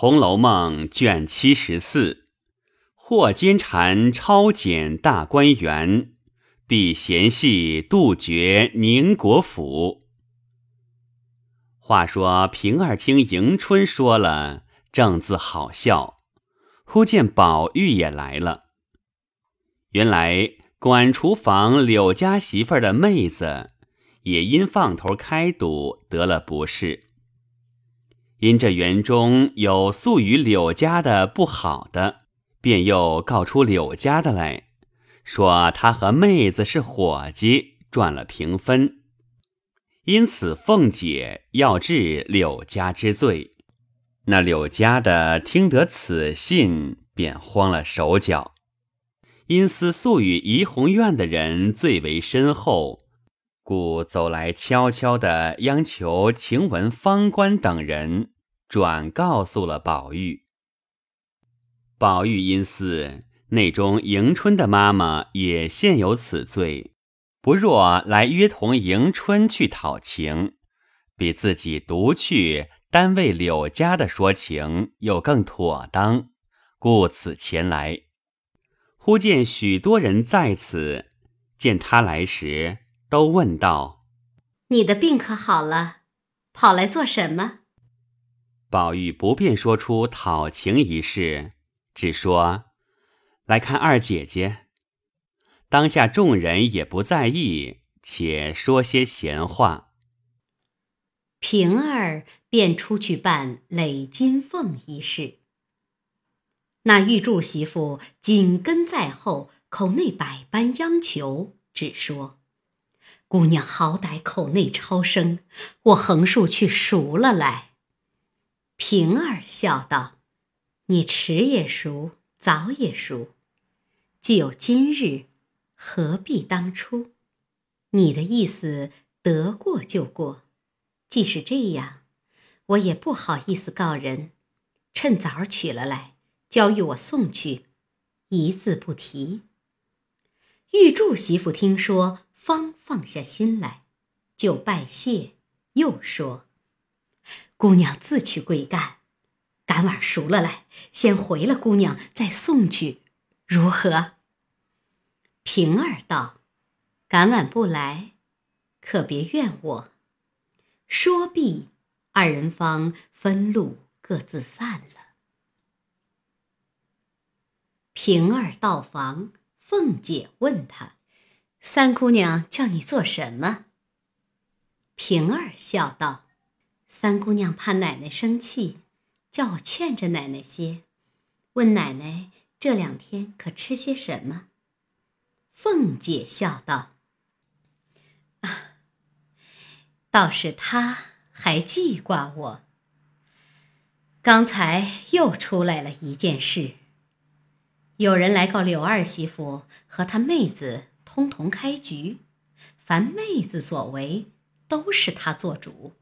红楼梦》卷七十四，霍坚蝉抄检大观园，避嫌隙杜绝宁国府。话说平儿听迎春说了，正自好笑，忽见宝玉也来了。原来管厨房柳家媳妇的妹子，也因放头开赌得了不是。因这园中有素与柳家的不好的，便又告出柳家的来说他和妹子是伙计，赚了平分，因此凤姐要治柳家之罪。那柳家的听得此信，便慌了手脚，因思素与怡红院的人最为深厚，故走来悄悄的央求晴雯、方官等人。转告诉了宝玉，宝玉因思内中迎春的妈妈也现有此罪，不若来约同迎春去讨情，比自己独去单为柳家的说情又更妥当，故此前来。忽见许多人在此，见他来时，都问道：“你的病可好了？跑来做什么？”宝玉不便说出讨情一事，只说来看二姐姐。当下众人也不在意，且说些闲话。平儿便出去办垒金凤一事。那玉柱媳妇紧跟在后，口内百般央求，只说：“姑娘好歹口内超生，我横竖去赎了来。”平儿笑道：“你迟也熟，早也熟，既有今日，何必当初？你的意思得过就过。既是这样，我也不好意思告人，趁早取了来，交与我送去，一字不提。”玉柱媳妇听说，方放下心来，就拜谢，又说。姑娘自去归干，赶晚熟了来，先回了姑娘再送去，如何？平儿道：“赶晚不来，可别怨我。”说毕，二人方分路各自散了。平儿到房，凤姐问她：“三姑娘叫你做什么？”平儿笑道。三姑娘怕奶奶生气，叫我劝着奶奶些，问奶奶这两天可吃些什么。凤姐笑道：“啊，倒是她还记挂我。刚才又出来了一件事，有人来告柳二媳妇和她妹子通同开局，凡妹子所为，都是她做主。”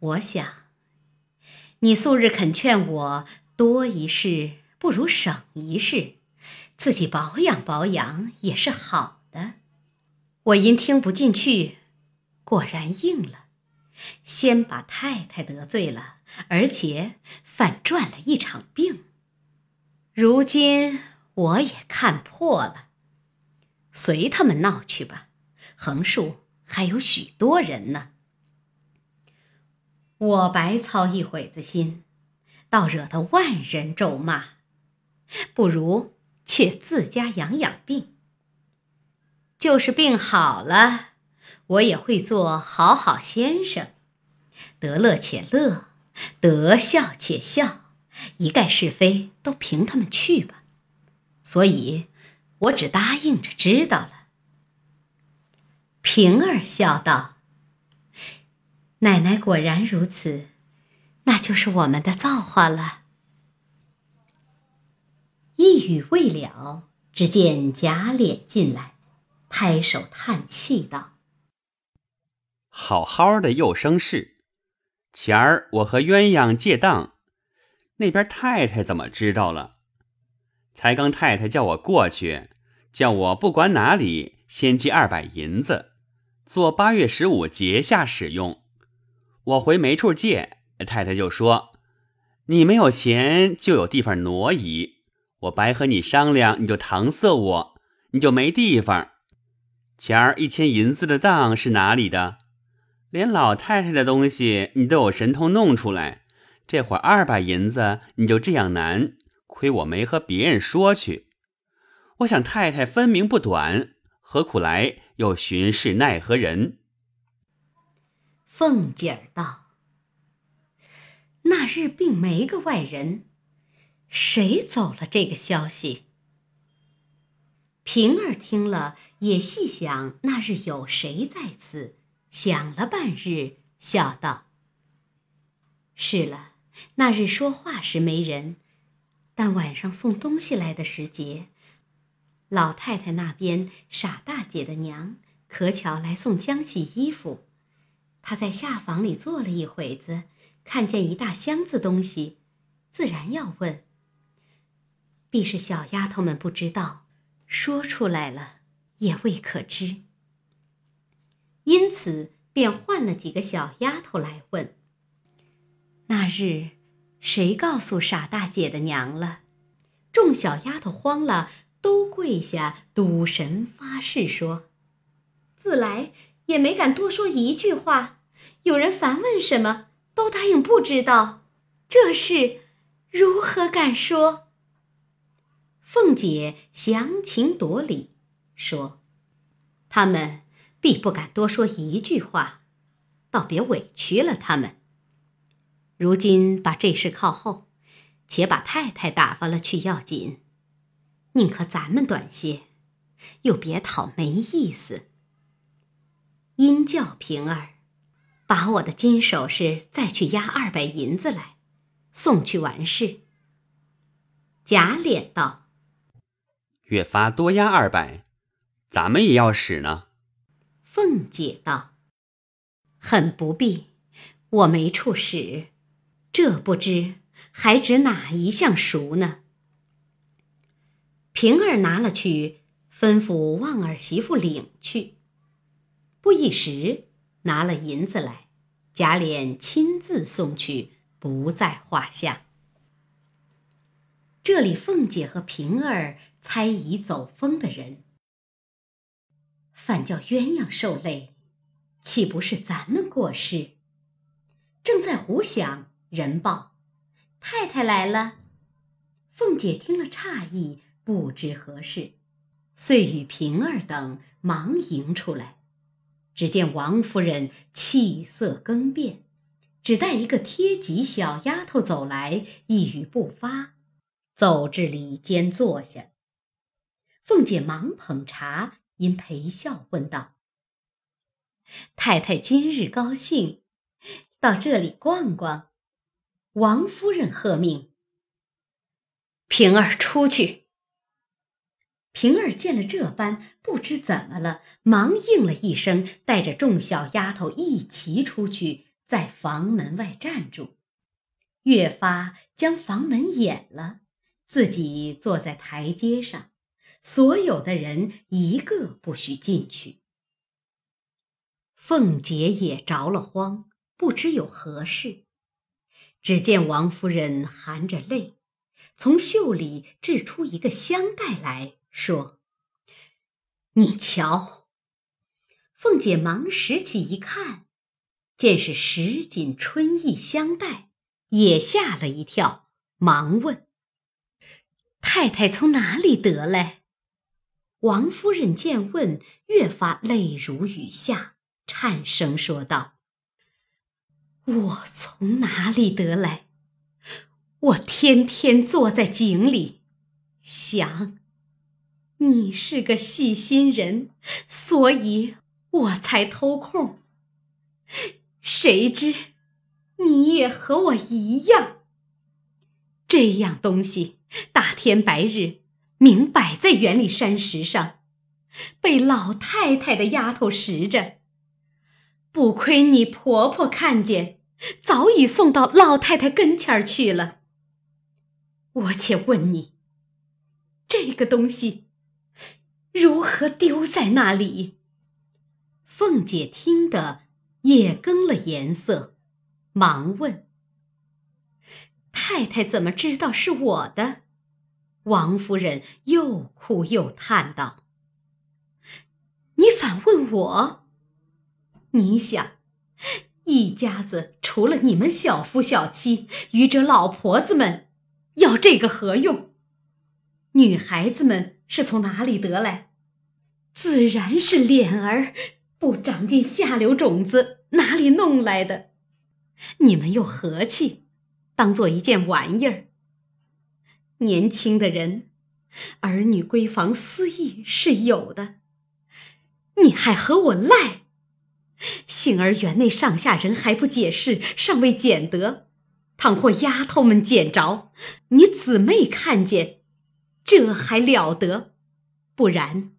我想，你素日肯劝我多一事不如省一事，自己保养保养也是好的。我因听不进去，果然应了，先把太太得罪了，而且反赚了一场病。如今我也看破了，随他们闹去吧，横竖还有许多人呢。我白操一会子心，倒惹得万人咒骂，不如且自家养养病。就是病好了，我也会做好好先生，得乐且乐，得笑且笑，一概是非都凭他们去吧。所以，我只答应着知道了。平儿笑道。奶奶果然如此，那就是我们的造化了。一语未了，只见贾琏进来，拍手叹气道：“好好的又生事，前儿我和鸳鸯借当，那边太太怎么知道了？才刚太太叫我过去，叫我不管哪里先借二百银子，做八月十五节下使用。”我回没处借，太太就说：“你没有钱就有地方挪移，我白和你商量，你就搪塞我，你就没地方。前儿一千银子的当是哪里的？连老太太的东西你都有神通弄出来，这会儿二百银子你就这样难，亏我没和别人说去。我想太太分明不短，何苦来又巡视奈何人？凤姐儿道：“那日并没个外人，谁走了这个消息？”平儿听了，也细想那日有谁在此，想了半日，笑道：“是了，那日说话时没人，但晚上送东西来的时节，老太太那边傻大姐的娘可巧来送浆洗衣服，她在下房里坐了一会子，看见一大箱子东西，自然要问。必是小丫头们不知道。”说出来了，也未可知。因此便换了几个小丫头来问。那日，谁告诉傻大姐的娘了？众小丫头慌了，都跪下赌神发誓说：自来也没敢多说一句话。有人烦问什么，都答应不知道。这事如何敢说？凤姐详情夺理，说：“他们必不敢多说一句话，倒别委屈了他们。如今把这事靠后，且把太太打发了去要紧。宁可咱们短些，又别讨没意思。因叫平儿，把我的金首饰再去押二百银子来，送去完事。”贾琏道。越发多押二百，咱们也要使呢。凤姐道：“很不必，我没处使，这不知还指哪一项熟呢？”平儿拿了去，吩咐旺儿媳妇领去。不一时，拿了银子来，贾琏亲自送去，不在话下。这里凤姐和平儿。猜疑走风的人，反叫鸳鸯受累，岂不是咱们过失？正在胡想，人报太太来了。凤姐听了诧异，不知何事，遂与平儿等忙迎出来。只见王夫人气色更变，只带一个贴吉小丫头走来，一语不发，走至里间坐下。凤姐忙捧茶，因陪笑问道：“太太今日高兴，到这里逛逛。”王夫人喝命：“平儿出去。”平儿见了这般，不知怎么了，忙应了一声，带着众小丫头一齐出去，在房门外站住，越发将房门掩了，自己坐在台阶上。所有的人一个不许进去。凤姐也着了慌，不知有何事。只见王夫人含着泪，从袖里掷出一个香袋来说：“你瞧。”凤姐忙拾起一看，见是十锦春意香袋，也吓了一跳，忙问：“太太从哪里得来？”王夫人见问，越发泪如雨下，颤声说道：“我从哪里得来？我天天坐在井里，想你是个细心人，所以我才偷空。谁知你也和我一样，这样东西，大天白日。”明摆在园里山石上，被老太太的丫头拾着。不亏你婆婆看见，早已送到老太太跟前儿去了。我且问你，这个东西如何丢在那里？凤姐听得也更了颜色，忙问：“太太怎么知道是我的？王夫人又哭又叹道：“你反问我？你想，一家子除了你们小夫小妻，余者老婆子们，要这个何用？女孩子们是从哪里得来？自然是脸儿不长进下流种子，哪里弄来的？你们又和气，当做一件玩意儿。”年轻的人，儿女闺房私意是有的，你还和我赖？幸而园内上下人还不解释，尚未捡得。倘或丫头们捡着，你姊妹看见，这还了得？不然，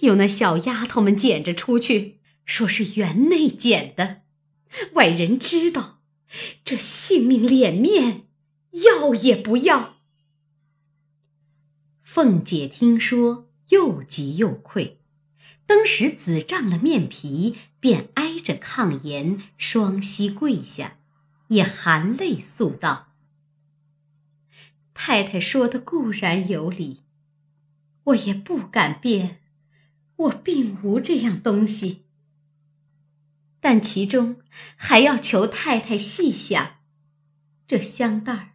有那小丫头们捡着出去，说是园内捡的，外人知道，这性命脸面要也不要。凤姐听说，又急又愧，当时紫胀了面皮，便挨着炕沿，双膝跪下，也含泪诉道：“太太说的固然有理，我也不敢辩，我并无这样东西。但其中还要求太太细想，这香袋儿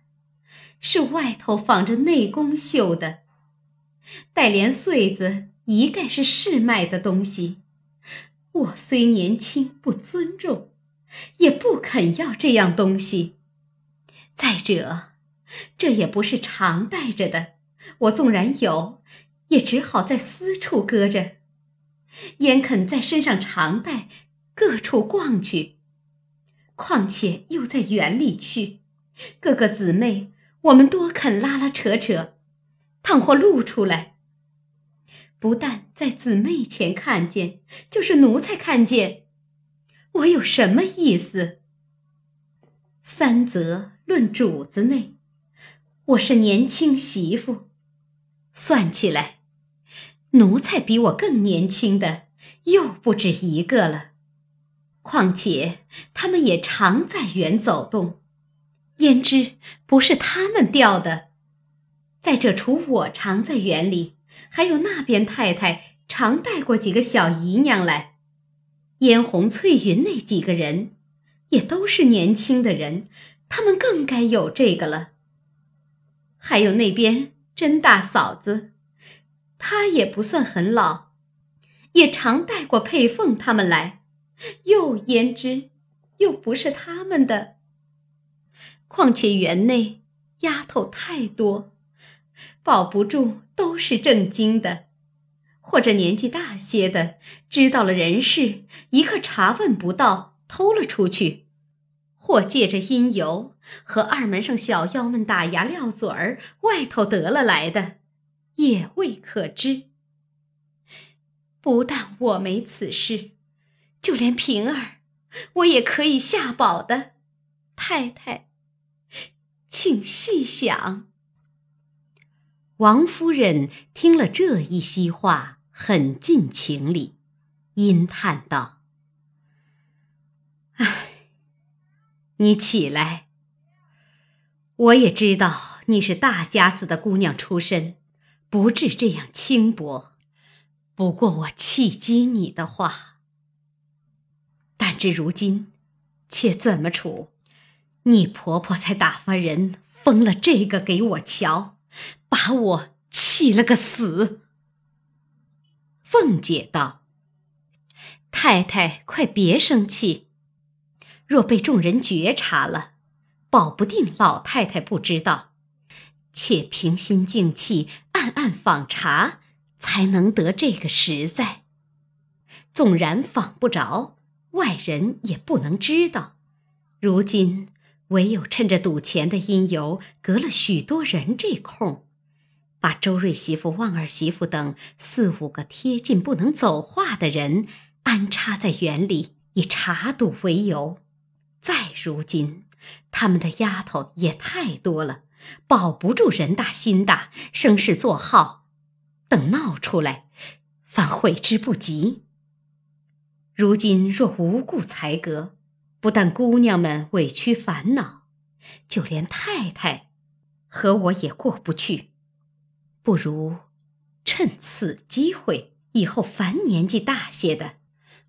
是外头仿着内宫绣的。”带连穗子一概是市卖的东西，我虽年轻不尊重，也不肯要这样东西。再者，这也不是常带着的，我纵然有，也只好在私处搁着，焉肯在身上常带，各处逛去？况且又在园里去，各个姊妹，我们多肯拉拉扯扯。倘或露出来，不但在姊妹前看见，就是奴才看见，我有什么意思？三则论主子内，我是年轻媳妇，算起来，奴才比我更年轻的又不止一个了。况且他们也常在园走动，胭脂不是他们掉的？再者，除我常在园里，还有那边太太常带过几个小姨娘来，嫣红、翠云那几个人，也都是年轻的人，他们更该有这个了。还有那边甄大嫂子，她也不算很老，也常带过佩凤他们来，又焉知又不是他们的？况且园内丫头太多。保不住都是正经的，或者年纪大些的，知道了人事，一个查问不到，偷了出去；或借着因由和二门上小妖们打牙撂嘴儿，外头得了来的，也未可知。不但我没此事，就连平儿，我也可以下保的。太太，请细想。王夫人听了这一席话，很尽情理，阴叹道：“你起来。我也知道你是大家子的姑娘出身，不至这样轻薄。不过我气激你的话，但至如今，且怎么处？你婆婆才打发人封了这个给我瞧。”把我气了个死。凤姐道：“太太，快别生气。若被众人觉察了，保不定老太太不知道。且平心静气，暗暗访查，才能得这个实在。纵然访不着，外人也不能知道。如今唯有趁着赌钱的因由，隔了许多人这空。”把周瑞媳妇、旺儿媳妇等四五个贴近不能走话的人安插在园里，以查赌为由。再如今，他们的丫头也太多了，保不住人大心大，生事作号。等闹出来，反悔之不及。如今若无故裁革，不但姑娘们委屈烦恼，就连太太和我也过不去。不如趁此机会，以后凡年纪大些的，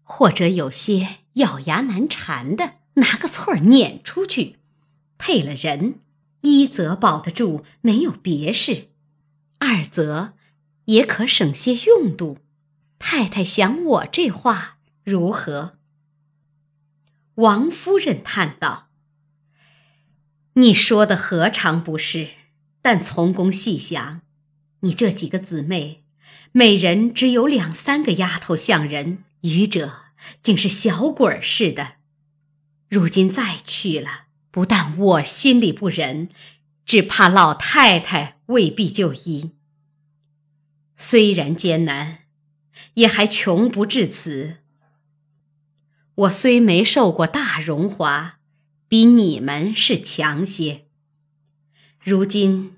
或者有些咬牙难缠的，拿个错儿撵出去，配了人，一则保得住没有别事，二则也可省些用度。太太想我这话如何？王夫人叹道：“你说的何尝不是？但从公细想，你这几个姊妹，每人只有两三个丫头像人，余者竟是小鬼儿似的。如今再去了，不但我心里不忍，只怕老太太未必就依。虽然艰难。”也还穷不至此。我虽没受过大荣华，比你们是强些。如今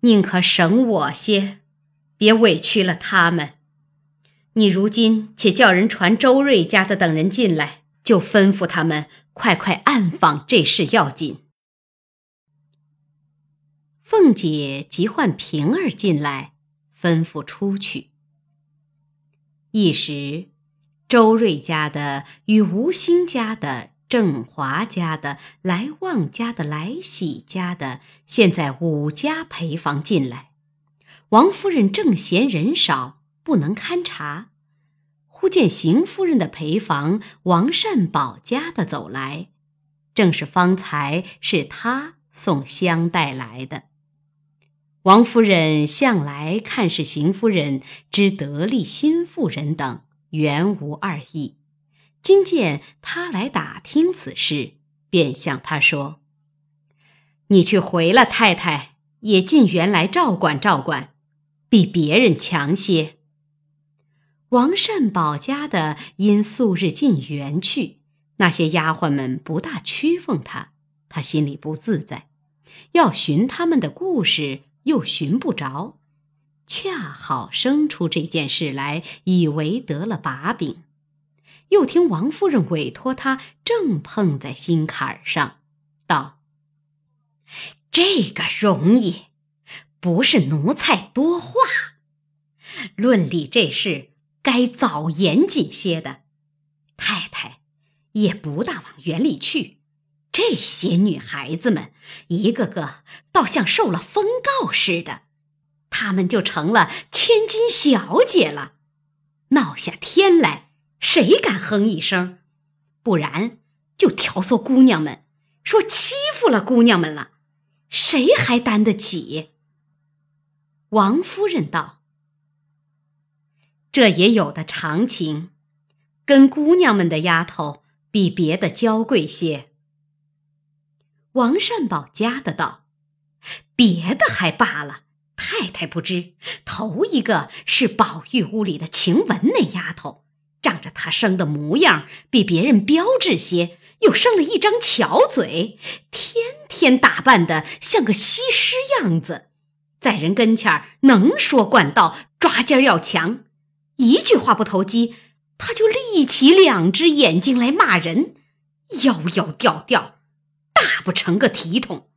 宁可省我些，别委屈了他们。你如今且叫人传周瑞家的等人进来，就吩咐他们快快暗访这事要紧。凤姐急唤平儿进来，吩咐出去。一时，周瑞家的与吴兴家的、郑华家的、来旺家的、来喜家的，现在五家陪房进来。王夫人正嫌人少，不能勘察，忽见邢夫人的陪房王善保家的走来，正是方才是他送香带来的。王夫人向来看是邢夫人之得力新妇人等，原无二意。今见他来打听此事，便向他说：“你去回了太太，也进园来照管照管，比别人强些。”王善保家的因素日进园去，那些丫鬟们不大屈奉他，他心里不自在，要寻他们的故事。又寻不着，恰好生出这件事来，以为得了把柄。又听王夫人委托他，正碰在心坎上，道：“这个容易，不是奴才多话。论理这事，该早严谨些的。太太也不大往园里去。”这些女孩子们，一个个倒像受了封告似的，她们就成了千金小姐了。闹下天来，谁敢哼一声？不然就挑唆姑娘们说欺负了姑娘们了，谁还担得起？王夫人道：“这也有的常情，跟姑娘们的丫头比别的娇贵些。”王善保家的道：“别的还罢了，太太不知，头一个是宝玉屋里的晴雯那丫头，仗着她生的模样比别人标致些，又生了一张巧嘴，天天打扮的像个西施样子，在人跟前能说惯道，抓奸要强，一句话不投机，他就立起两只眼睛来骂人，妖妖调调。”大不成个体统，